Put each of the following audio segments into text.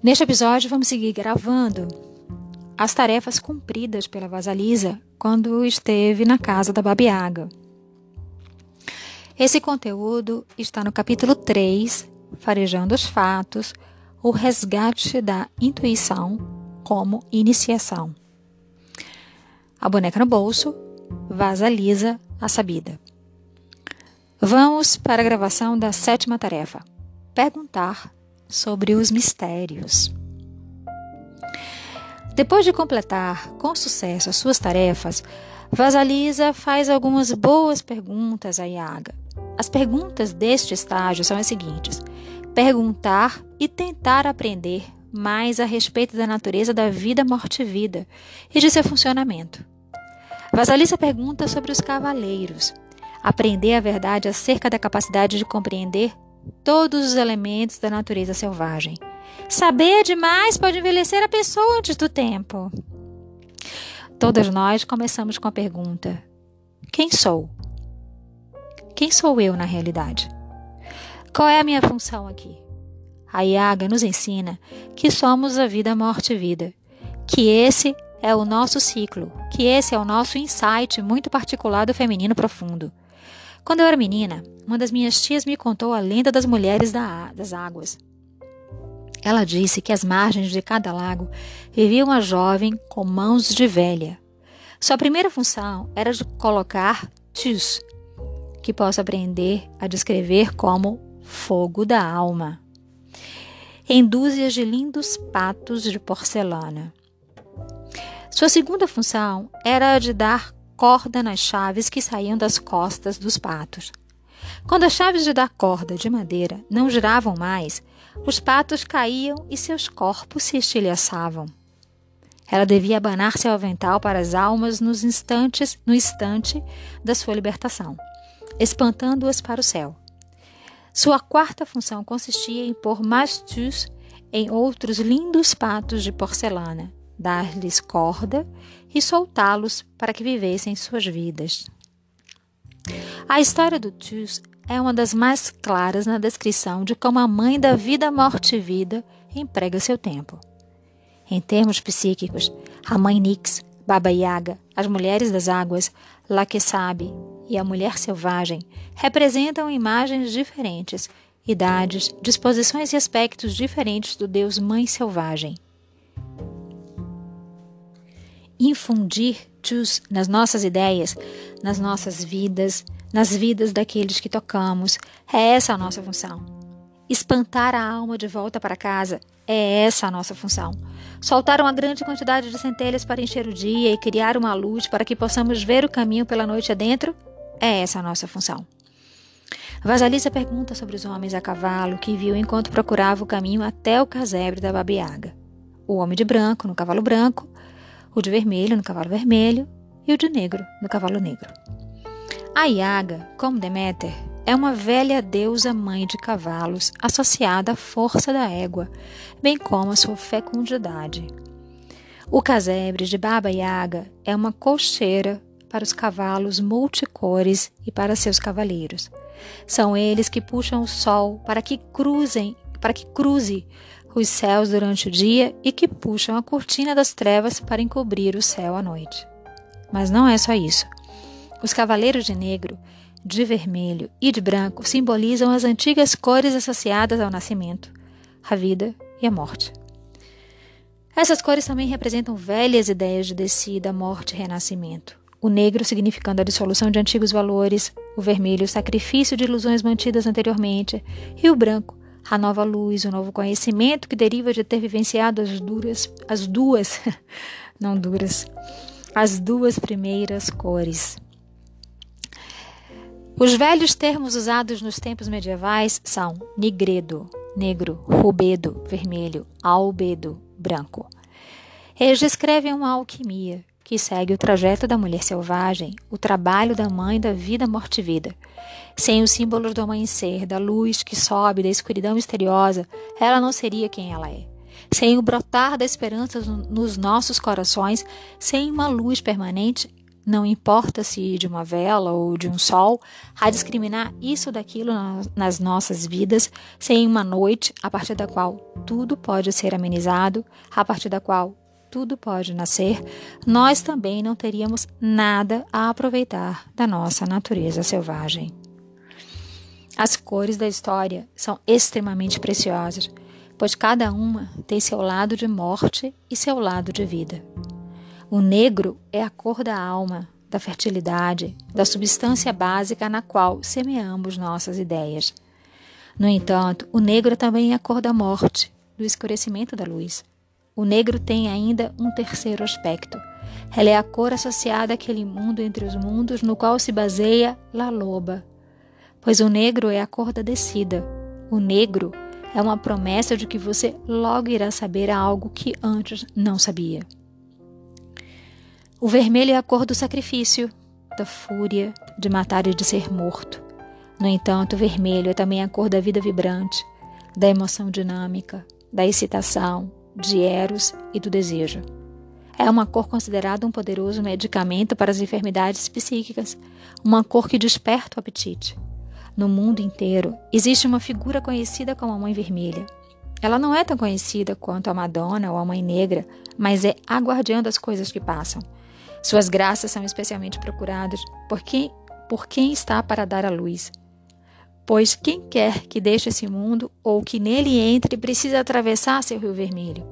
Neste episódio, vamos seguir gravando as tarefas cumpridas pela Vasalisa quando esteve na casa da Babiaga. Esse conteúdo está no capítulo 3, Farejando os Fatos, o resgate da intuição como iniciação. A boneca no bolso, Vasalisa, a sabida. Vamos para a gravação da sétima tarefa: perguntar sobre os mistérios. Depois de completar com sucesso as suas tarefas, Vasalisa faz algumas boas perguntas a Yaga. As perguntas deste estágio são as seguintes: perguntar e tentar aprender mais a respeito da natureza da vida, morte e vida e de seu funcionamento. Vasalisa pergunta sobre os cavaleiros, aprender a verdade acerca da capacidade de compreender todos os elementos da natureza selvagem. Saber demais pode envelhecer a pessoa antes do tempo. Todas nós começamos com a pergunta: quem sou? Quem sou eu na realidade? Qual é a minha função aqui? A Yaga nos ensina que somos a vida, morte e vida, que esse é o nosso ciclo, que esse é o nosso insight muito particular do feminino profundo. Quando eu era menina, uma das minhas tias me contou a lenda das mulheres das águas. Ela disse que às margens de cada lago vivia uma jovem com mãos de velha. Sua primeira função era de colocar tus, que posso aprender a descrever como fogo da alma, em dúzias de lindos patos de porcelana. Sua segunda função era a de dar corda nas chaves que saíam das costas dos patos. Quando as chaves de dar corda de madeira não giravam mais, os patos caíam e seus corpos se estilhaçavam. Ela devia abanar seu avental para as almas nos instantes, no instante da sua libertação, espantando-as para o céu. Sua quarta função consistia em pôr mastus em outros lindos patos de porcelana, dar-lhes corda e soltá-los para que vivessem suas vidas. A história do Tus é uma das mais claras na descrição de como a mãe da vida, morte e vida emprega seu tempo. Em termos psíquicos, a mãe Nix, Baba Yaga, as mulheres das águas, Lakesabi e a mulher selvagem representam imagens diferentes, idades, disposições e aspectos diferentes do Deus Mãe Selvagem infundir Jus nas nossas ideias, nas nossas vidas, nas vidas daqueles que tocamos. É essa a nossa função. Espantar a alma de volta para casa é essa a nossa função. Soltar uma grande quantidade de centelhas para encher o dia e criar uma luz para que possamos ver o caminho pela noite adentro é essa a nossa função. Vasalisa pergunta sobre os homens a cavalo que viu enquanto procurava o caminho até o casebre da Babiaga. O homem de branco no cavalo branco, o de vermelho no cavalo vermelho e o de negro no cavalo negro. A Iaga, como Deméter, é uma velha deusa mãe de cavalos associada à força da égua, bem como à sua fecundidade. O casebre de Baba Yaga é uma colcheira para os cavalos multicores e para seus cavaleiros. São eles que puxam o sol para que cruzem, para que cruze os céus durante o dia e que puxam a cortina das trevas para encobrir o céu à noite. Mas não é só isso. Os cavaleiros de negro, de vermelho e de branco simbolizam as antigas cores associadas ao nascimento, a vida e a morte. Essas cores também representam velhas ideias de descida, morte e renascimento. O negro significando a dissolução de antigos valores, o vermelho o sacrifício de ilusões mantidas anteriormente e o branco a nova luz, o novo conhecimento que deriva de ter vivenciado as duras, as duas, não duras, as duas primeiras cores. Os velhos termos usados nos tempos medievais são nigredo, negro, rubedo, vermelho, albedo, branco. Eles descrevem uma alquimia, que segue o trajeto da mulher selvagem, o trabalho da mãe da vida, morte e vida. Sem os símbolos do amanhecer, da luz que sobe da escuridão misteriosa, ela não seria quem ela é. Sem o brotar da esperança nos nossos corações, sem uma luz permanente não importa se de uma vela ou de um sol, a discriminar isso daquilo nas nossas vidas, sem uma noite a partir da qual tudo pode ser amenizado, a partir da qual tudo pode nascer, nós também não teríamos nada a aproveitar da nossa natureza selvagem. As cores da história são extremamente preciosas, pois cada uma tem seu lado de morte e seu lado de vida. O negro é a cor da alma, da fertilidade, da substância básica na qual semeamos nossas ideias. No entanto, o negro também é a cor da morte, do escurecimento da luz. O negro tem ainda um terceiro aspecto. Ela é a cor associada àquele mundo entre os mundos no qual se baseia La Loba. Pois o negro é a cor da descida. O negro é uma promessa de que você logo irá saber algo que antes não sabia. O vermelho é a cor do sacrifício, da fúria, de matar e de ser morto. No entanto, o vermelho é também a cor da vida vibrante, da emoção dinâmica, da excitação, de Eros e do desejo. É uma cor considerada um poderoso medicamento para as enfermidades psíquicas, uma cor que desperta o apetite. No mundo inteiro, existe uma figura conhecida como a Mãe Vermelha. Ela não é tão conhecida quanto a Madonna ou a Mãe Negra, mas é a guardiã das coisas que passam. Suas graças são especialmente procuradas por quem, por quem está para dar a luz. Pois quem quer que deixe esse mundo ou que nele entre precisa atravessar seu rio vermelho.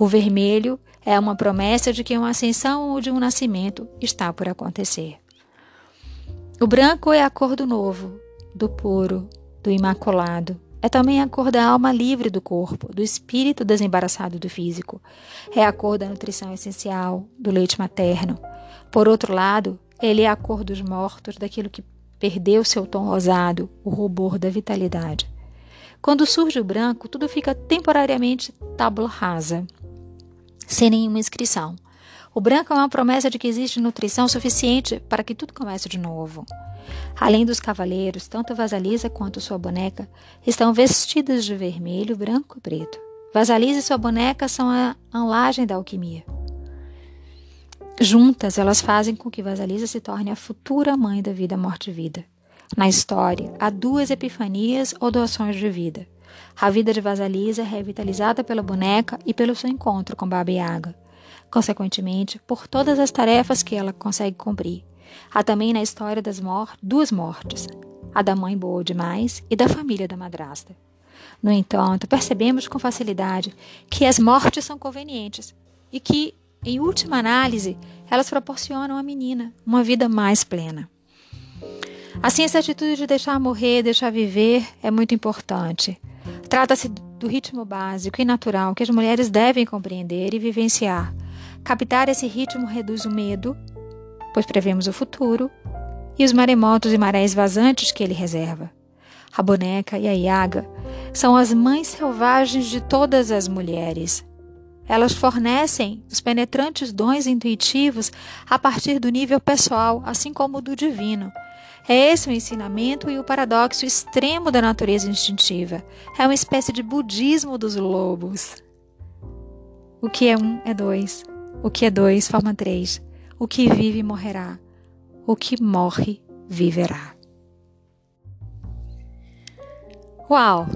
O vermelho é uma promessa de que uma ascensão ou de um nascimento está por acontecer. O branco é a cor do novo, do puro, do imaculado. É também a cor da alma livre do corpo, do espírito desembaraçado do físico. É a cor da nutrição essencial, do leite materno. Por outro lado, ele é a cor dos mortos, daquilo que perdeu seu tom rosado, o rubor da vitalidade. Quando surge o branco, tudo fica temporariamente tábula rasa, sem nenhuma inscrição. O branco é uma promessa de que existe nutrição suficiente para que tudo comece de novo. Além dos cavaleiros, tanto Vasalisa quanto sua boneca estão vestidas de vermelho, branco e preto. Vasalisa e sua boneca são a anlagem da alquimia. Juntas, elas fazem com que Vasalisa se torne a futura mãe da vida, morte e vida. Na história, há duas epifanias ou doações de vida. A vida de Vasalisa é revitalizada pela boneca e pelo seu encontro com Baba Yaga consequentemente, por todas as tarefas que ela consegue cumprir. Há também na história das mor duas mortes, a da mãe boa demais e da família da madrasta. No entanto, percebemos com facilidade que as mortes são convenientes e que, em última análise, elas proporcionam à menina uma vida mais plena. Assim, essa atitude de deixar morrer, deixar viver é muito importante. Trata-se do ritmo básico e natural que as mulheres devem compreender e vivenciar Captar esse ritmo reduz o medo, pois prevemos o futuro, e os maremotos e marés vazantes que ele reserva. A boneca e a iaga são as mães selvagens de todas as mulheres. Elas fornecem os penetrantes dons intuitivos a partir do nível pessoal, assim como do divino. É esse o ensinamento e o paradoxo extremo da natureza instintiva. É uma espécie de budismo dos lobos. O que é um é dois. O que é dois forma três. O que vive morrerá. O que morre viverá. Uau!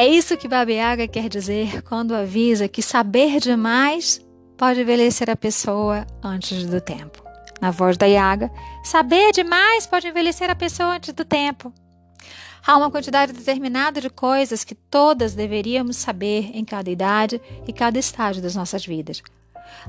É isso que Babiaga quer dizer quando avisa que saber demais pode envelhecer a pessoa antes do tempo. Na voz da Yaga, saber demais pode envelhecer a pessoa antes do tempo. Há uma quantidade determinada de coisas que todas deveríamos saber em cada idade e cada estágio das nossas vidas.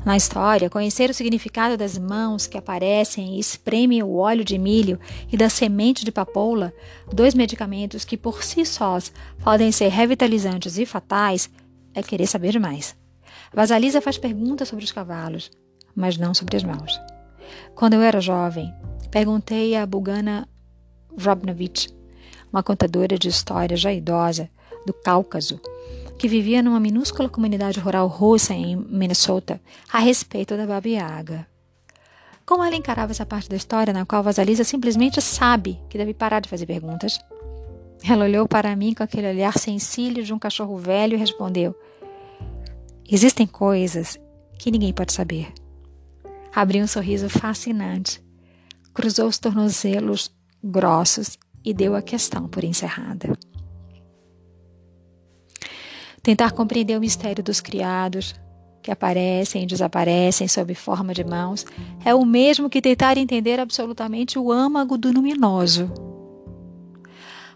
Na história, conhecer o significado das mãos que aparecem e espremem o óleo de milho e da semente de papoula, dois medicamentos que por si sós podem ser revitalizantes e fatais, é querer saber demais. Vasalisa faz perguntas sobre os cavalos, mas não sobre as mãos. Quando eu era jovem, perguntei a Bugana Robnovich uma contadora de história já idosa do Cáucaso, que vivia numa minúscula comunidade rural russa em Minnesota, a respeito da Baba Yaga. Como ela encarava essa parte da história na qual Vasalisa simplesmente sabe que deve parar de fazer perguntas? Ela olhou para mim com aquele olhar sensível de um cachorro velho e respondeu: Existem coisas que ninguém pode saber. Abriu um sorriso fascinante, cruzou os tornozelos grossos e deu a questão por encerrada. Tentar compreender o mistério dos criados, que aparecem e desaparecem sob forma de mãos, é o mesmo que tentar entender absolutamente o âmago do luminoso.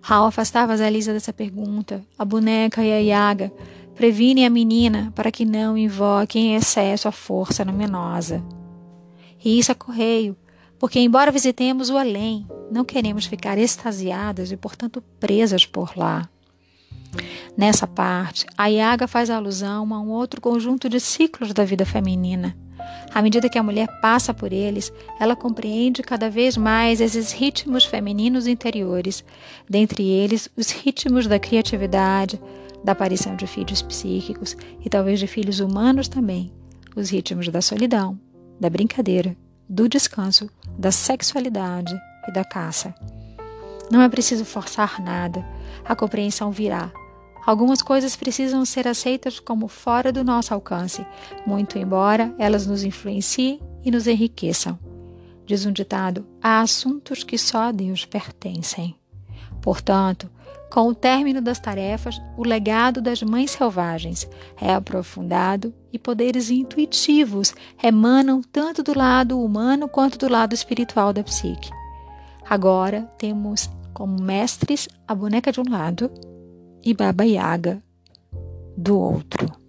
Hal afastava a Lisa dessa pergunta. A boneca e a Yaga previnem a menina para que não invoque em excesso a força luminosa. E isso é correio, porque, embora visitemos o além, não queremos ficar extasiadas e, portanto, presas por lá. Nessa parte, a Yaga faz alusão a um outro conjunto de ciclos da vida feminina. À medida que a mulher passa por eles, ela compreende cada vez mais esses ritmos femininos interiores, dentre eles os ritmos da criatividade, da aparição de filhos psíquicos e talvez de filhos humanos também, os ritmos da solidão, da brincadeira, do descanso, da sexualidade e da caça. Não é preciso forçar nada, a compreensão virá Algumas coisas precisam ser aceitas como fora do nosso alcance, muito embora elas nos influenciem e nos enriqueçam. Diz um ditado: há assuntos que só a Deus pertencem. Portanto, com o término das tarefas, o legado das mães selvagens é aprofundado e poderes intuitivos emanam tanto do lado humano quanto do lado espiritual da psique. Agora temos como mestres a boneca de um lado e Baba Yaga do outro.